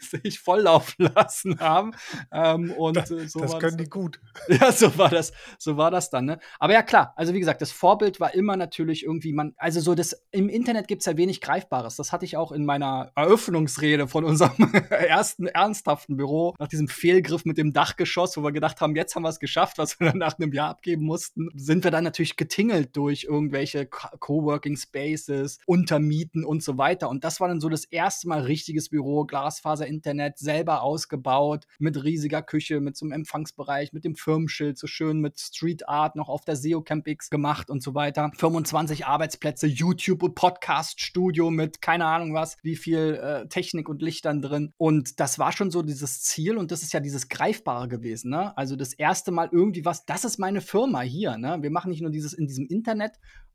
sich volllaufen lassen haben. Ähm, und das, äh, so das war können die gut. Ja, so war das, so war das dann, ne? Aber ja, klar, also wie gesagt, das Vorbild war immer natürlich irgendwie man, also so das, im Internet gibt's ja wenig Greifbares. Das hatte ich auch in meiner Eröffnungsrede von unserem ersten ernsthaften Büro, nach diesem Fehlgriff mit dem Dachgeschoss, wo wir gedacht haben, jetzt haben wir es geschafft, was wir dann nach einem Jahr abgeben mussten, sind wir dann natürlich getingelt durch irgendwelche Coworking Spaces, Untermieten und so weiter. Und das war dann so das erste Mal richtiges Büro, Glasfaser-Internet, selber ausgebaut, mit riesiger Küche, mit so einem Empfangsbereich, mit dem Firmenschild, so schön mit Street Art noch auf der SEO Campix gemacht und so weiter. 25 Arbeitsplätze, YouTube und Podcast-Studio mit keine Ahnung was, wie viel äh, Technik und Lichtern drin. Und das war schon so dieses Ziel und das ist ja dieses Greifbare gewesen. Ne? Also das erste Mal irgendwie was, das ist meine Firma hier. Ne? Wir machen nicht nur dieses in diesem Internet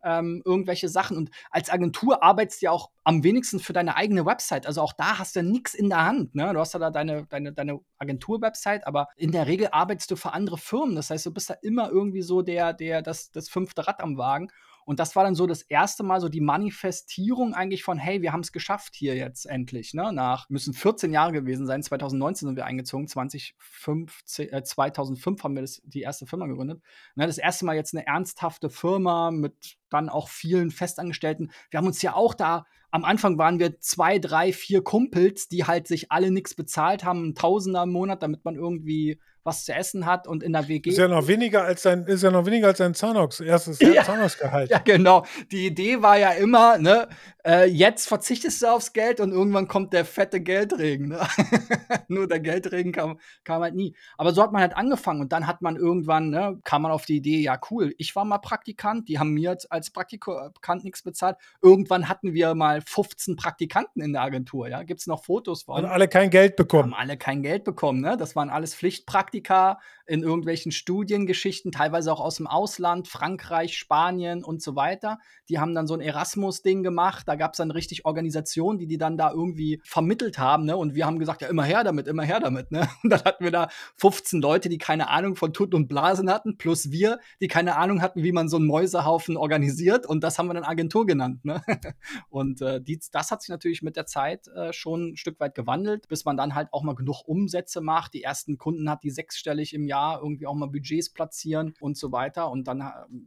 ähm, irgendwelche Sachen. Und als Agentur arbeitest du ja auch am wenigsten für deine eigene Website. Also auch da hast du nichts in der Hand. Ne? Du hast ja da deine, deine, deine Agentur-Website, aber in der Regel arbeitest du für andere Firmen. Das heißt, du bist da immer irgendwie so der, der, das, das fünfte Rad am Wagen. Und das war dann so das erste Mal so die Manifestierung eigentlich von, hey, wir haben es geschafft hier jetzt endlich. Ne? Nach, müssen 14 Jahre gewesen sein, 2019 sind wir eingezogen, 2015, äh, 2005 haben wir das, die erste Firma gegründet. Ne? Das erste Mal jetzt eine ernsthafte Firma mit dann auch vielen Festangestellten. Wir haben uns ja auch da am Anfang waren wir zwei, drei, vier Kumpels, die halt sich alle nichts bezahlt haben, ein Tausender im Monat, damit man irgendwie was zu essen hat und in der WG. Ist ja noch weniger als sein, ist ja noch weniger als sein Zahnox, erstes ja. Zahnox-Gehalt. Ja, genau. Die Idee war ja immer, ne, äh, jetzt verzichtest du aufs Geld und irgendwann kommt der fette Geldregen. Ne? Nur der Geldregen kam, kam halt nie. Aber so hat man halt angefangen und dann hat man irgendwann, ne, kam man auf die Idee, ja cool, ich war mal Praktikant, die haben mir als Praktikant nichts bezahlt. Irgendwann hatten wir mal 15 Praktikanten in der Agentur, ja, gibt es noch Fotos von. Und alle kein Geld bekommen. Haben alle kein Geld bekommen, ne? Das waren alles Pflichtpraktika in irgendwelchen Studiengeschichten, teilweise auch aus dem Ausland, Frankreich, Spanien und so weiter. Die haben dann so ein Erasmus-Ding gemacht. Da gab es dann richtig Organisationen, die die dann da irgendwie vermittelt haben. Ne? Und wir haben gesagt, ja, immer her damit, immer her damit. Ne? Und dann hatten wir da 15 Leute, die keine Ahnung von Tut und Blasen hatten, plus wir, die keine Ahnung hatten, wie man so einen Mäusehaufen organisiert. Und das haben wir dann Agentur genannt. Ne? Und äh, die, das hat sich natürlich mit der Zeit äh, schon ein Stück weit gewandelt, bis man dann halt auch mal genug Umsätze macht, die ersten Kunden hat, die sechsstellig im Jahr irgendwie auch mal Budgets platzieren und so weiter. Und dann,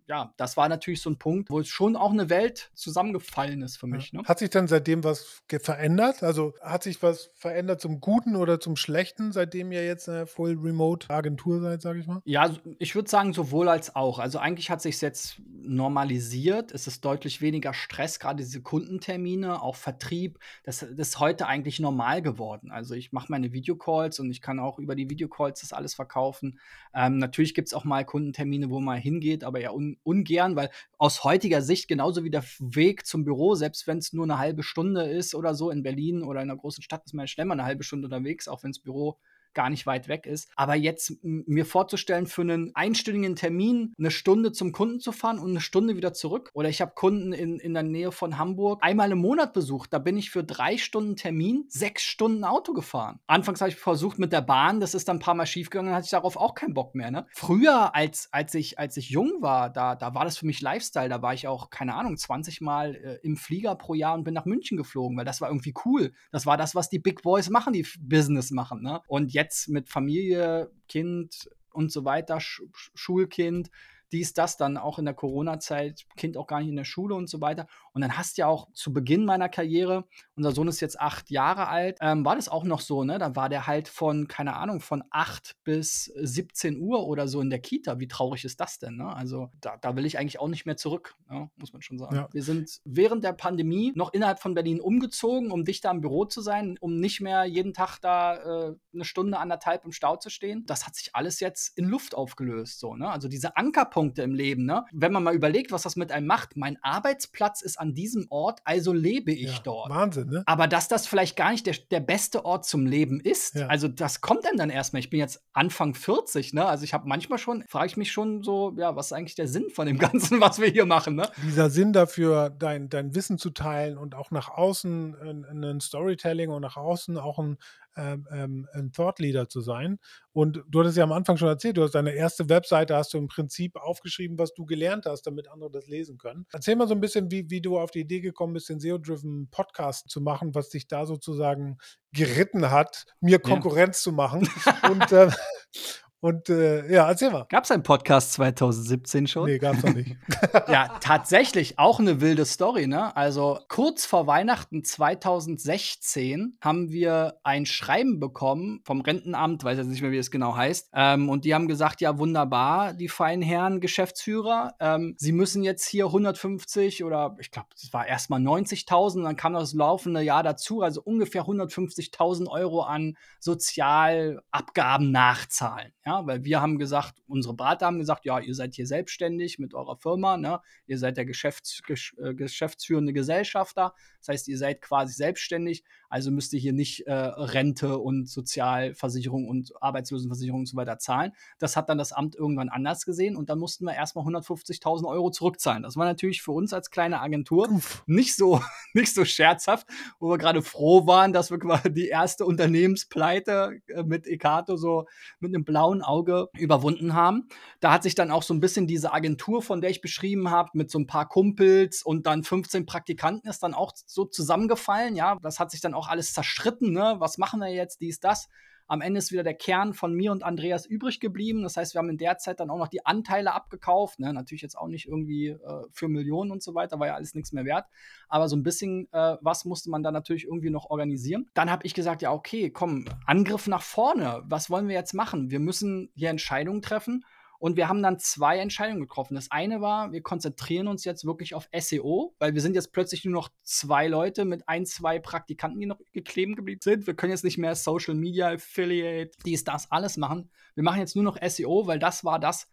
ja, das war natürlich so ein Punkt, wo es schon auch eine Welt zusammengefallen ist für mich. Ne? Hat sich dann seitdem was verändert? Also hat sich was verändert zum Guten oder zum Schlechten, seitdem ihr jetzt eine Full Remote Agentur seid, sage ich mal? Ja, ich würde sagen, sowohl als auch. Also eigentlich hat sich jetzt normalisiert. Es ist deutlich weniger Stress, gerade diese Kundentermine, auch Vertrieb. Das, das ist heute eigentlich normal geworden. Also ich mache meine Videocalls und ich kann auch über die Videocalls das alles verkaufen. Ähm, natürlich gibt es auch mal Kundentermine, wo man hingeht, aber ja un ungern, weil aus heutiger Sicht genauso wie der Weg zum Büro, selbst wenn es nur eine halbe Stunde ist oder so in Berlin oder in einer großen Stadt, ist man schnell mal eine halbe Stunde unterwegs, auch wenn das Büro gar nicht weit weg ist. Aber jetzt mir vorzustellen, für einen einstündigen Termin eine Stunde zum Kunden zu fahren und eine Stunde wieder zurück. Oder ich habe Kunden in, in der Nähe von Hamburg einmal im Monat besucht. Da bin ich für drei Stunden Termin sechs Stunden Auto gefahren. Anfangs habe ich versucht mit der Bahn, das ist dann ein paar Mal schiefgegangen, dann hatte ich darauf auch keinen Bock mehr. Ne? Früher, als, als, ich, als ich jung war, da, da war das für mich Lifestyle. Da war ich auch, keine Ahnung, 20 Mal äh, im Flieger pro Jahr und bin nach München geflogen, weil das war irgendwie cool. Das war das, was die Big Boys machen, die Business machen. Ne? Und jetzt jetzt mit Familie, Kind und so weiter, Sch Schulkind, dies, das, dann auch in der Corona-Zeit, Kind auch gar nicht in der Schule und so weiter. Und dann hast du ja auch zu Beginn meiner Karriere, unser Sohn ist jetzt acht Jahre alt, ähm, war das auch noch so, ne? Da war der halt von, keine Ahnung, von acht bis 17 Uhr oder so in der Kita. Wie traurig ist das denn, ne? Also da, da will ich eigentlich auch nicht mehr zurück, ne? muss man schon sagen. Ja. Wir sind während der Pandemie noch innerhalb von Berlin umgezogen, um dichter am Büro zu sein, um nicht mehr jeden Tag da äh, eine Stunde, anderthalb im Stau zu stehen. Das hat sich alles jetzt in Luft aufgelöst, so, ne? Also diese Ankerpunkte Knackpunkte im Leben, ne? Wenn man mal überlegt, was das mit einem macht. Mein Arbeitsplatz ist an diesem Ort, also lebe ich ja, dort. Wahnsinn, ne? Aber dass das vielleicht gar nicht der, der beste Ort zum Leben ist, ja. also das kommt dann dann erstmal. Ich bin jetzt Anfang 40, ne? Also ich habe manchmal schon, frage ich mich schon so, ja, was ist eigentlich der Sinn von dem Ganzen, was wir hier machen, ne? Dieser Sinn dafür, dein, dein Wissen zu teilen und auch nach außen ein, ein Storytelling und nach außen auch ein ähm, ähm, ein Thought Leader zu sein. Und du hattest ja am Anfang schon erzählt, du hast deine erste Webseite, hast du im Prinzip aufgeschrieben, was du gelernt hast, damit andere das lesen können. Erzähl mal so ein bisschen, wie, wie du auf die Idee gekommen bist, den SEO-Driven Podcast zu machen, was dich da sozusagen geritten hat, mir Konkurrenz ja. zu machen. Und, äh, und äh, ja, erzähl mal. Gab es einen Podcast 2017 schon? Nee, gab es noch nicht. ja, tatsächlich auch eine wilde Story, ne? Also kurz vor Weihnachten 2016 haben wir ein Schreiben bekommen vom Rentenamt, weiß jetzt nicht mehr, wie es genau heißt. Ähm, und die haben gesagt, ja, wunderbar, die feinen Herren Geschäftsführer, ähm, sie müssen jetzt hier 150 oder ich glaube, es war erstmal 90.000, dann kam das laufende Jahr dazu, also ungefähr 150.000 Euro an Sozialabgaben nachzahlen. Ja, weil wir haben gesagt, unsere Berater haben gesagt, ja, ihr seid hier selbstständig mit eurer Firma, ne? Ihr seid der Geschäfts äh, geschäftsführende Gesellschafter. Das heißt, ihr seid quasi selbstständig, also müsst ihr hier nicht äh, Rente und Sozialversicherung und Arbeitslosenversicherung und so weiter zahlen. Das hat dann das Amt irgendwann anders gesehen und dann mussten wir erstmal 150.000 Euro zurückzahlen. Das war natürlich für uns als kleine Agentur nicht so, nicht so scherzhaft, wo wir gerade froh waren, dass wir quasi die erste Unternehmenspleite äh, mit Ekato so mit einem blauen Auge überwunden haben. Da hat sich dann auch so ein bisschen diese Agentur, von der ich beschrieben habe, mit so ein paar Kumpels und dann 15 Praktikanten ist dann auch so zusammengefallen. Ja, das hat sich dann auch alles zerstritten. Ne? Was machen wir jetzt? Dies, das. Am Ende ist wieder der Kern von mir und Andreas übrig geblieben. Das heißt, wir haben in der Zeit dann auch noch die Anteile abgekauft. Ne? Natürlich jetzt auch nicht irgendwie äh, für Millionen und so weiter, war ja alles nichts mehr wert. Aber so ein bisschen äh, was musste man da natürlich irgendwie noch organisieren. Dann habe ich gesagt, ja, okay, komm, Angriff nach vorne. Was wollen wir jetzt machen? Wir müssen hier Entscheidungen treffen. Und wir haben dann zwei Entscheidungen getroffen. Das eine war, wir konzentrieren uns jetzt wirklich auf SEO, weil wir sind jetzt plötzlich nur noch zwei Leute mit ein, zwei Praktikanten, die noch gekleben geblieben sind. Wir können jetzt nicht mehr Social Media Affiliate, dies, das, alles machen. Wir machen jetzt nur noch SEO, weil das war das,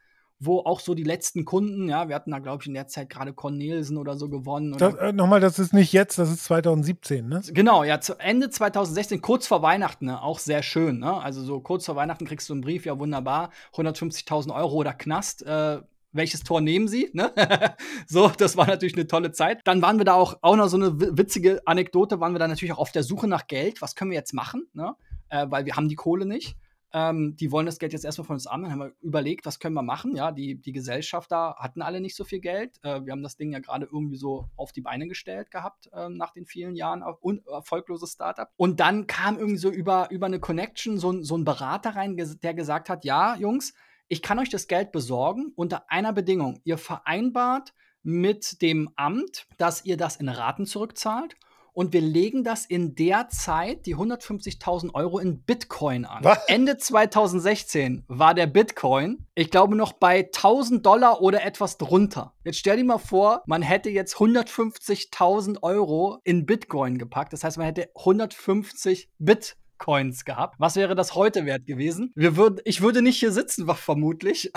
wo auch so die letzten Kunden, ja, wir hatten da, glaube ich, in der Zeit gerade Cornelsen oder so gewonnen. Das, äh, Nochmal, das ist nicht jetzt, das ist 2017, ne? Genau, ja, zu Ende 2016, kurz vor Weihnachten, ne, auch sehr schön, ne? Also so kurz vor Weihnachten kriegst du einen Brief, ja, wunderbar, 150.000 Euro oder Knast, äh, welches Tor nehmen Sie? Ne? so, das war natürlich eine tolle Zeit. Dann waren wir da auch, auch noch so eine witzige Anekdote, waren wir da natürlich auch auf der Suche nach Geld. Was können wir jetzt machen? Ne? Äh, weil wir haben die Kohle nicht. Ähm, die wollen das Geld jetzt erstmal von uns an. Dann haben wir überlegt, was können wir machen. Ja, die, die Gesellschafter hatten alle nicht so viel Geld. Äh, wir haben das Ding ja gerade irgendwie so auf die Beine gestellt gehabt äh, nach den vielen Jahren und erfolgloses Startup. Und dann kam irgendwie so über, über eine Connection so, so ein Berater rein, der gesagt hat: Ja, Jungs, ich kann euch das Geld besorgen unter einer Bedingung. Ihr vereinbart mit dem Amt, dass ihr das in Raten zurückzahlt und wir legen das in der Zeit, die 150.000 Euro in Bitcoin an. Was? Ende 2016 war der Bitcoin, ich glaube, noch bei 1000 Dollar oder etwas drunter. Jetzt stell dir mal vor, man hätte jetzt 150.000 Euro in Bitcoin gepackt. Das heißt, man hätte 150 Bitcoin Coins gehabt. Was wäre das heute wert gewesen? Wir würd, ich würde nicht hier sitzen, vermutlich.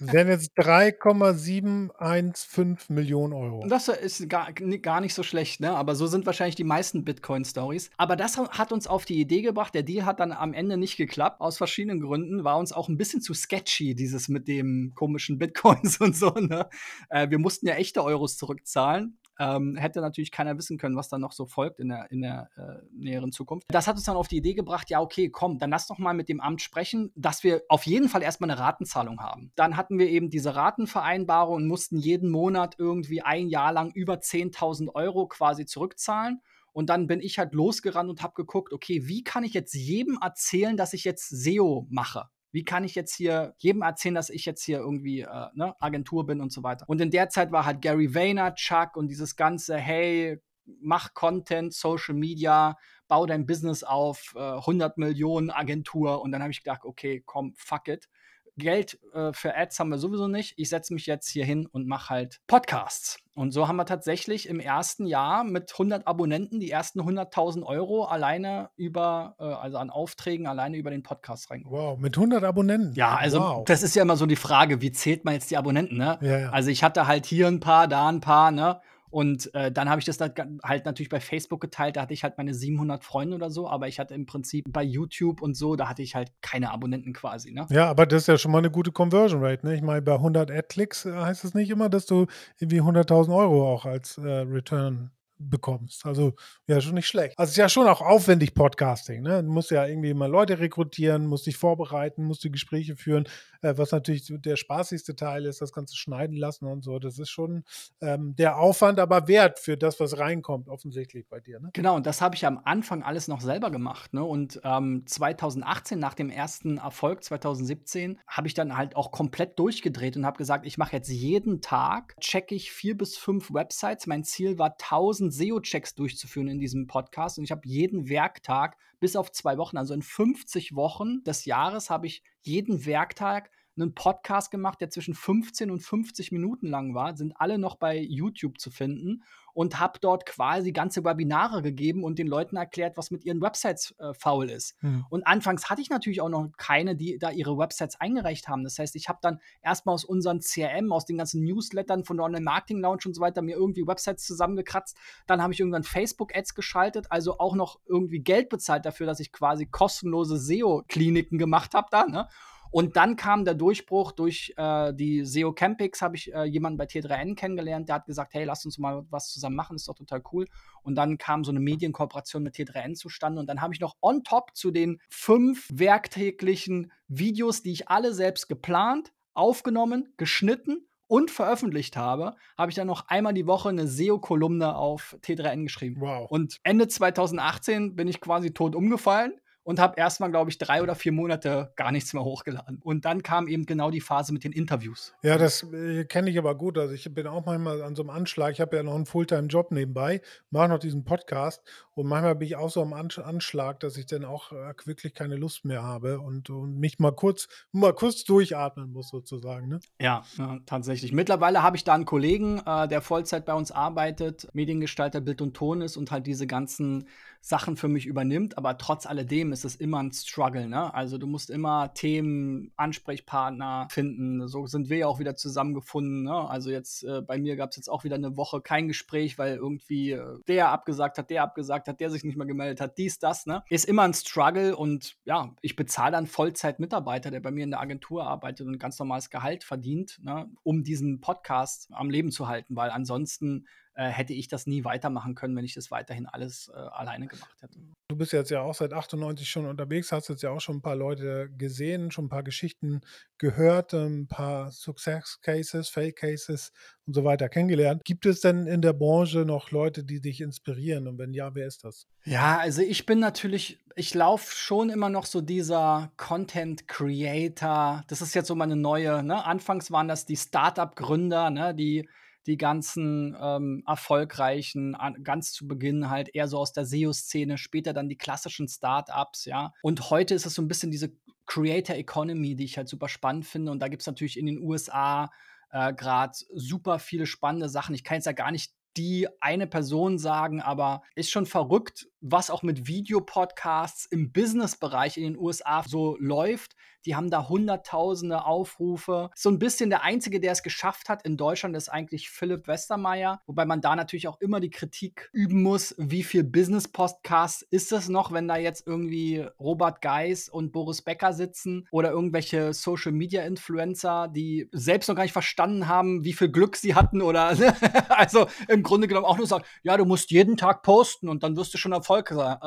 Wären jetzt 3,715 Millionen Euro. Das ist gar, gar nicht so schlecht, ne? Aber so sind wahrscheinlich die meisten Bitcoin-Stories. Aber das hat uns auf die Idee gebracht. Der Deal hat dann am Ende nicht geklappt. Aus verschiedenen Gründen war uns auch ein bisschen zu sketchy, dieses mit dem komischen Bitcoins und so, ne? Äh, wir mussten ja echte Euros zurückzahlen. Ähm, hätte natürlich keiner wissen können, was dann noch so folgt in der, in der äh, näheren Zukunft. Das hat uns dann auf die Idee gebracht, ja, okay, komm, dann lass doch mal mit dem Amt sprechen, dass wir auf jeden Fall erstmal eine Ratenzahlung haben. Dann hatten wir eben diese Ratenvereinbarung und mussten jeden Monat irgendwie ein Jahr lang über 10.000 Euro quasi zurückzahlen. Und dann bin ich halt losgerannt und habe geguckt, okay, wie kann ich jetzt jedem erzählen, dass ich jetzt SEO mache? Wie kann ich jetzt hier jedem erzählen, dass ich jetzt hier irgendwie äh, ne, Agentur bin und so weiter. Und in der Zeit war halt Gary Vaynerchuk und dieses ganze, hey, mach Content, Social Media, bau dein Business auf, äh, 100 Millionen Agentur. Und dann habe ich gedacht, okay, komm, fuck it. Geld äh, für Ads haben wir sowieso nicht. Ich setze mich jetzt hier hin und mache halt Podcasts. Und so haben wir tatsächlich im ersten Jahr mit 100 Abonnenten die ersten 100.000 Euro alleine über, äh, also an Aufträgen alleine über den Podcast reingeholt. Wow, mit 100 Abonnenten? Ja, also wow. das ist ja immer so die Frage, wie zählt man jetzt die Abonnenten, ne? Ja, ja. Also ich hatte halt hier ein paar, da ein paar, ne? Und äh, dann habe ich das halt natürlich bei Facebook geteilt. Da hatte ich halt meine 700 Freunde oder so. Aber ich hatte im Prinzip bei YouTube und so, da hatte ich halt keine Abonnenten quasi. Ne? Ja, aber das ist ja schon mal eine gute Conversion Rate. Ne? Ich meine, bei 100 Ad-Klicks äh, heißt es nicht immer, dass du irgendwie 100.000 Euro auch als äh, Return bekommst. Also ja, schon nicht schlecht. Also es ist ja schon auch aufwendig Podcasting. Ne? Du musst ja irgendwie mal Leute rekrutieren, musst dich vorbereiten, musst die Gespräche führen, äh, was natürlich der spaßigste Teil ist, das Ganze schneiden lassen und so. Das ist schon ähm, der Aufwand, aber wert für das, was reinkommt, offensichtlich bei dir. Ne? Genau, und das habe ich am Anfang alles noch selber gemacht. Ne? Und ähm, 2018, nach dem ersten Erfolg, 2017, habe ich dann halt auch komplett durchgedreht und habe gesagt, ich mache jetzt jeden Tag, checke ich vier bis fünf Websites. Mein Ziel war 1000 SEO-Checks durchzuführen in diesem Podcast. Und ich habe jeden Werktag bis auf zwei Wochen, also in 50 Wochen des Jahres, habe ich jeden Werktag einen Podcast gemacht, der zwischen 15 und 50 Minuten lang war, sind alle noch bei YouTube zu finden und habe dort quasi ganze Webinare gegeben und den Leuten erklärt, was mit ihren Websites äh, faul ist. Mhm. Und anfangs hatte ich natürlich auch noch keine, die da ihre Websites eingereicht haben. Das heißt, ich habe dann erstmal aus unseren CRM, aus den ganzen Newslettern von der Online Marketing Lounge und so weiter mir irgendwie Websites zusammengekratzt. Dann habe ich irgendwann Facebook Ads geschaltet, also auch noch irgendwie Geld bezahlt dafür, dass ich quasi kostenlose SEO-Kliniken gemacht habe da. Ne? Und dann kam der Durchbruch durch äh, die SEO Campix, habe ich äh, jemanden bei T3N kennengelernt, der hat gesagt, hey, lass uns mal was zusammen machen, ist doch total cool. Und dann kam so eine Medienkooperation mit T3N zustande und dann habe ich noch on top zu den fünf werktäglichen Videos, die ich alle selbst geplant, aufgenommen, geschnitten und veröffentlicht habe, habe ich dann noch einmal die Woche eine SEO-Kolumne auf T3N geschrieben. Wow. Und Ende 2018 bin ich quasi tot umgefallen und habe erstmal, glaube ich, drei oder vier Monate gar nichts mehr hochgeladen. Und dann kam eben genau die Phase mit den Interviews. Ja, das äh, kenne ich aber gut. Also ich bin auch manchmal an so einem Anschlag. Ich habe ja noch einen Fulltime-Job nebenbei, mache noch diesen Podcast und manchmal bin ich auch so am Anschlag, dass ich dann auch äh, wirklich keine Lust mehr habe und, und, mich mal kurz, mal kurz durchatmen muss sozusagen. Ne? Ja, ja, tatsächlich. Mittlerweile habe ich da einen Kollegen, äh, der Vollzeit bei uns arbeitet, Mediengestalter Bild und Ton ist und halt diese ganzen Sachen für mich übernimmt, aber trotz alledem ist es immer ein Struggle, ne? Also du musst immer Themen, Ansprechpartner finden. So sind wir ja auch wieder zusammengefunden, ne? Also jetzt äh, bei mir gab es jetzt auch wieder eine Woche kein Gespräch, weil irgendwie äh, der abgesagt hat, der abgesagt hat, der sich nicht mehr gemeldet hat, dies, das, ne? Ist immer ein Struggle und ja, ich bezahle dann Vollzeit-Mitarbeiter, der bei mir in der Agentur arbeitet und ganz normales Gehalt verdient, ne? um diesen Podcast am Leben zu halten, weil ansonsten äh, hätte ich das nie weitermachen können, wenn ich das weiterhin alles äh, alleine gemacht hätte. Du bist jetzt ja auch seit 98 schon unterwegs, hast jetzt ja auch schon ein paar Leute gesehen, schon ein paar Geschichten gehört, ein paar Success Cases, Fail Cases und so weiter kennengelernt. Gibt es denn in der Branche noch Leute, die dich inspirieren? Und wenn ja, wer ist das? Ja, also ich bin natürlich, ich laufe schon immer noch so dieser Content Creator. Das ist jetzt so meine neue, ne? Anfangs waren das die Startup-Gründer, ne? Die die ganzen ähm, erfolgreichen, an, ganz zu Beginn halt eher so aus der SEO-Szene, später dann die klassischen Startups, ja. Und heute ist es so ein bisschen diese Creator Economy, die ich halt super spannend finde. Und da gibt es natürlich in den USA äh, gerade super viele spannende Sachen. Ich kann jetzt ja gar nicht die eine Person sagen, aber ist schon verrückt, was auch mit Videopodcasts im Business-Bereich in den USA so läuft. Die haben da hunderttausende Aufrufe. So ein bisschen der Einzige, der es geschafft hat in Deutschland, ist eigentlich Philipp Westermeier. Wobei man da natürlich auch immer die Kritik üben muss, wie viel Business-Podcasts ist es noch, wenn da jetzt irgendwie Robert Geis und Boris Becker sitzen oder irgendwelche Social-Media-Influencer, die selbst noch gar nicht verstanden haben, wie viel Glück sie hatten oder also im Grunde genommen auch nur sagen, ja, du musst jeden Tag posten und dann wirst du schon erfolgreich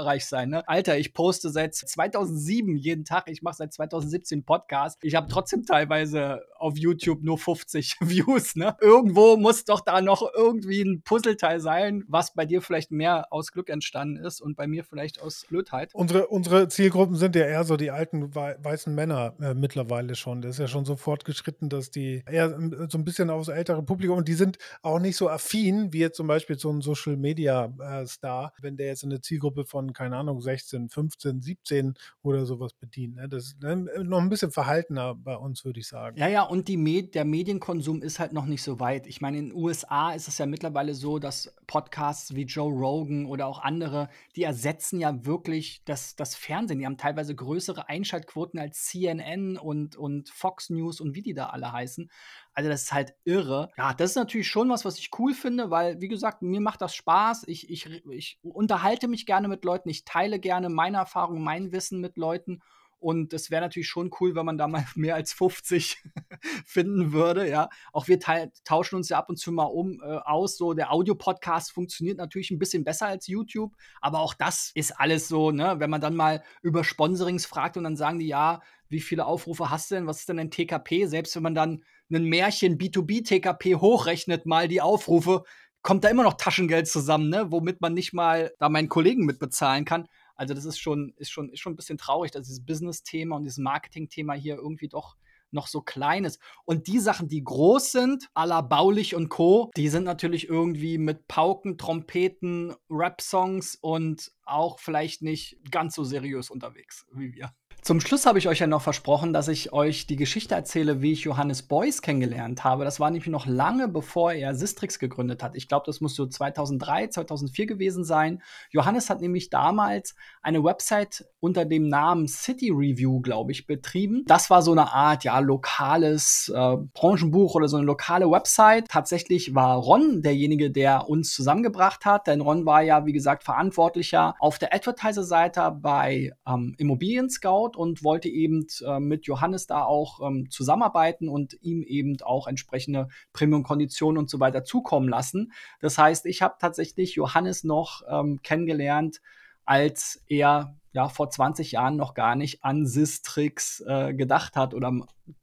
erfolgreich sein. Ne? Alter, ich poste seit 2007 jeden Tag. Ich mache seit 2017 Podcast. Ich habe trotzdem teilweise auf YouTube nur 50 Views. Ne? Irgendwo muss doch da noch irgendwie ein Puzzleteil sein, was bei dir vielleicht mehr aus Glück entstanden ist und bei mir vielleicht aus Blödheit. Unsere, unsere Zielgruppen sind ja eher so die alten weißen Männer äh, mittlerweile schon. Das ist ja schon so fortgeschritten, dass die eher so ein bisschen aufs ältere Publikum und die sind auch nicht so affin wie jetzt zum Beispiel so ein Social Media äh, Star, wenn der jetzt eine Zielgruppe von, keine Ahnung, 16, 15, 17 oder sowas bedient. Ne? Das ne, noch ein bisschen verhaltener bei uns, würde ich sagen. Ja, ja, und die Med der Medienkonsum ist halt noch nicht so weit. Ich meine, in den USA ist es ja mittlerweile so, dass Podcasts wie Joe Rogan oder auch andere, die ersetzen ja wirklich das, das Fernsehen. Die haben teilweise größere Einschaltquoten als CNN und, und Fox News und wie die da alle heißen. Also das ist halt irre. Ja, das ist natürlich schon was, was ich cool finde, weil, wie gesagt, mir macht das Spaß. Ich, ich, ich unterhalte mich gerne mit Leuten, ich teile gerne meine Erfahrungen, mein Wissen mit Leuten. Und es wäre natürlich schon cool, wenn man da mal mehr als 50 finden würde. Ja, auch wir tauschen uns ja ab und zu mal um äh, aus. So der Audio-Podcast funktioniert natürlich ein bisschen besser als YouTube, aber auch das ist alles so. Ne, wenn man dann mal über Sponsorings fragt und dann sagen die ja, wie viele Aufrufe hast du denn? Was ist denn ein TKP? Selbst wenn man dann ein Märchen B2B TKP hochrechnet, mal die Aufrufe, kommt da immer noch Taschengeld zusammen, ne? womit man nicht mal da meinen Kollegen mitbezahlen kann. Also das ist schon, ist schon, ist schon ein bisschen traurig, dass dieses Business-Thema und dieses Marketing-Thema hier irgendwie doch noch so klein ist. Und die Sachen, die groß sind, à la Baulich und Co., die sind natürlich irgendwie mit Pauken, Trompeten, Rap-Songs und auch vielleicht nicht ganz so seriös unterwegs wie wir. Zum Schluss habe ich euch ja noch versprochen, dass ich euch die Geschichte erzähle, wie ich Johannes Beuys kennengelernt habe. Das war nämlich noch lange bevor er Sistrix gegründet hat. Ich glaube, das muss so 2003, 2004 gewesen sein. Johannes hat nämlich damals eine Website unter dem Namen City Review, glaube ich, betrieben. Das war so eine Art, ja, lokales äh, Branchenbuch oder so eine lokale Website. Tatsächlich war Ron derjenige, der uns zusammengebracht hat, denn Ron war ja, wie gesagt, verantwortlicher auf der Advertiser-Seite bei ähm, Immobilien Scout und wollte eben äh, mit Johannes da auch ähm, zusammenarbeiten und ihm eben auch entsprechende Premium-Konditionen und so weiter zukommen lassen. Das heißt, ich habe tatsächlich Johannes noch ähm, kennengelernt, als er ja vor 20 Jahren noch gar nicht an Sistrix äh, gedacht hat oder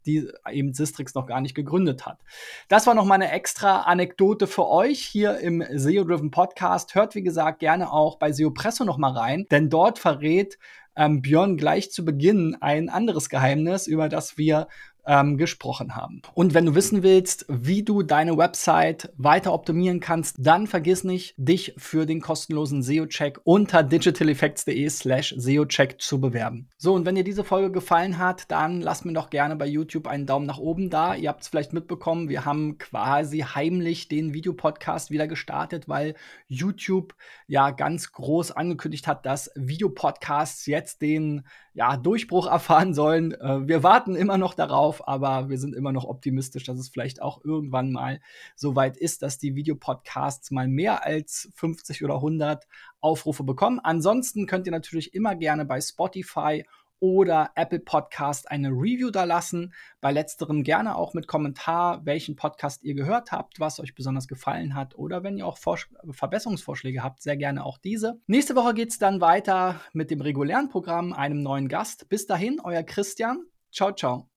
die eben Sistrix noch gar nicht gegründet hat. Das war noch mal eine extra Anekdote für euch hier im SEO Driven Podcast. Hört wie gesagt gerne auch bei SEO Presso noch mal rein, denn dort verrät ähm, Björn gleich zu Beginn ein anderes Geheimnis, über das wir ähm, gesprochen haben. Und wenn du wissen willst, wie du deine Website weiter optimieren kannst, dann vergiss nicht, dich für den kostenlosen SEO-Check unter digitaleffects.de slash SEO-Check zu bewerben. So, und wenn dir diese Folge gefallen hat, dann lass mir doch gerne bei YouTube einen Daumen nach oben da. Ihr habt es vielleicht mitbekommen, wir haben quasi heimlich den Videopodcast wieder gestartet, weil YouTube ja ganz groß angekündigt hat, dass Videopodcasts jetzt den ja, Durchbruch erfahren sollen. Äh, wir warten immer noch darauf, aber wir sind immer noch optimistisch, dass es vielleicht auch irgendwann mal so weit ist, dass die Videopodcasts mal mehr als 50 oder 100 Aufrufe bekommen. Ansonsten könnt ihr natürlich immer gerne bei Spotify oder Apple Podcast eine Review da lassen. Bei letzterem gerne auch mit Kommentar, welchen Podcast ihr gehört habt, was euch besonders gefallen hat oder wenn ihr auch Vors Verbesserungsvorschläge habt, sehr gerne auch diese. Nächste Woche geht es dann weiter mit dem regulären Programm, einem neuen Gast. Bis dahin, euer Christian. Ciao, ciao.